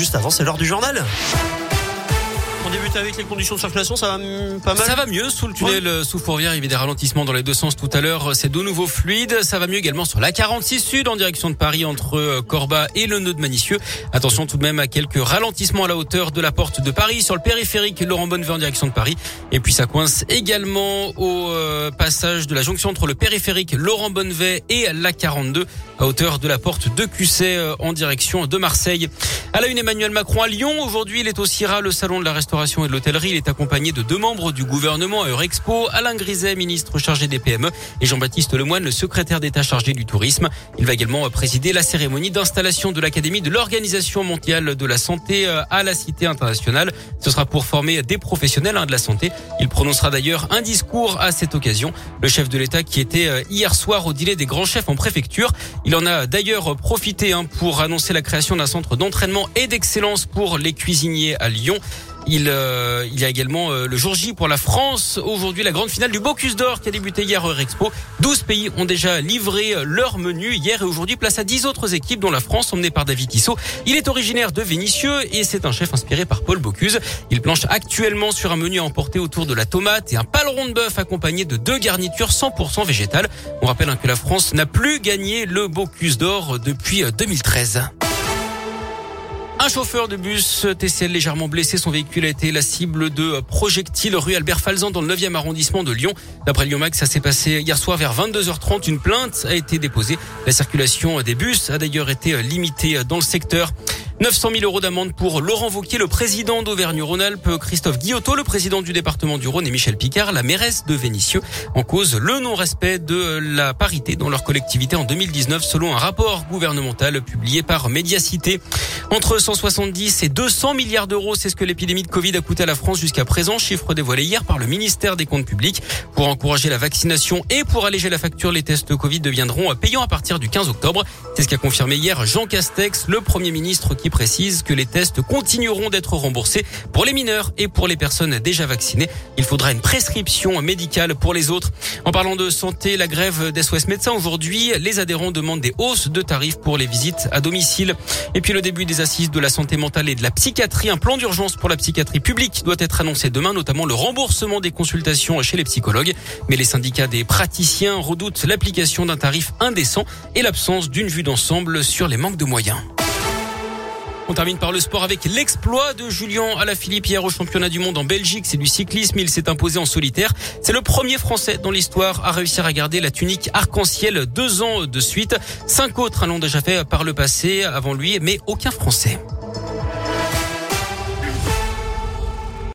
juste avant, c'est l'heure du journal. On débute avec les conditions de circulation, ça va pas mal Ça va mieux sous le tunnel ouais. sous Fourvière, il y avait des ralentissements dans les deux sens tout à l'heure, c'est de nouveau fluide. Ça va mieux également sur la 46 Sud en direction de Paris entre Corba et le nœud de Manicieux. Attention tout de même à quelques ralentissements à la hauteur de la porte de Paris sur le périphérique Laurent Bonnevet en direction de Paris. Et puis ça coince également au euh, passage de la jonction entre le périphérique Laurent Bonnevet et la 42 à hauteur de la porte de Cusset euh, en direction de Marseille. À la une Emmanuel Macron à Lyon, aujourd'hui il est au CIRA, le salon de la restauration et de l'hôtellerie. Il est accompagné de deux membres du gouvernement à Eurexpo, Alain Griset, ministre chargé des PME, et Jean-Baptiste Lemoine, le secrétaire d'État chargé du tourisme. Il va également présider la cérémonie d'installation de l'Académie de l'Organisation mondiale de la santé euh, à la Cité internationale. Ce sera pour former des professionnels hein, de la santé. Il prononcera d'ailleurs un discours à cette occasion. Le chef de l'État qui était euh, hier soir au dîner des grands chefs en préfecture. En a d'ailleurs profité hein, pour annoncer la création d'un centre d'entraînement et d'excellence pour les cuisiniers à Lyon. Il, euh, il y a également euh, le jour J pour la France. Aujourd'hui, la grande finale du Bocuse d'Or qui a débuté hier à Expo. 12 pays ont déjà livré leur menu hier et aujourd'hui. Place à 10 autres équipes dont la France emmenée par David Tissot. Il est originaire de Vénissieux et c'est un chef inspiré par Paul Bocuse. Il planche actuellement sur un menu à emporter autour de la tomate et un paleron de bœuf accompagné de deux garnitures 100% végétales. On rappelle hein, que la France n'a plus gagné le Bocuse d'Or depuis 2013. Un chauffeur de bus TCL légèrement blessé, son véhicule a été la cible de projectiles rue Albert Falzan dans le 9e arrondissement de Lyon. D'après Lyon Max, ça s'est passé hier soir vers 22h30. Une plainte a été déposée. La circulation des bus a d'ailleurs été limitée dans le secteur. 900 000 euros d'amende pour Laurent Vauquier, le président d'Auvergne-Rhône-Alpes, Christophe Guillotot, le président du département du Rhône et Michel Picard, la mairesse de Vénissieux, en cause le non-respect de la parité dans leur collectivité en 2019 selon un rapport gouvernemental publié par Médiacité. Entre 170 et 200 milliards d'euros, c'est ce que l'épidémie de Covid a coûté à la France jusqu'à présent, chiffre dévoilé hier par le ministère des Comptes publics. Pour encourager la vaccination et pour alléger la facture, les tests Covid deviendront payants à partir du 15 octobre. C'est ce qu'a confirmé hier Jean Castex, le premier ministre qui précise que les tests continueront d'être remboursés pour les mineurs et pour les personnes déjà vaccinées. Il faudra une prescription médicale pour les autres. En parlant de santé, la grève des médecins aujourd'hui, les adhérents demandent des hausses de tarifs pour les visites à domicile. Et puis le début des assises de la santé mentale et de la psychiatrie, un plan d'urgence pour la psychiatrie publique doit être annoncé demain, notamment le remboursement des consultations chez les psychologues. Mais les syndicats des praticiens redoutent l'application d'un tarif indécent et l'absence d'une vue d'ensemble sur les manques de moyens. On termine par le sport avec l'exploit de Julien Alaphilippe hier au championnat du monde en Belgique. C'est du cyclisme. Il s'est imposé en solitaire. C'est le premier Français dans l'histoire à réussir à garder la tunique arc-en-ciel deux ans de suite. Cinq autres l'ont déjà fait par le passé avant lui, mais aucun Français.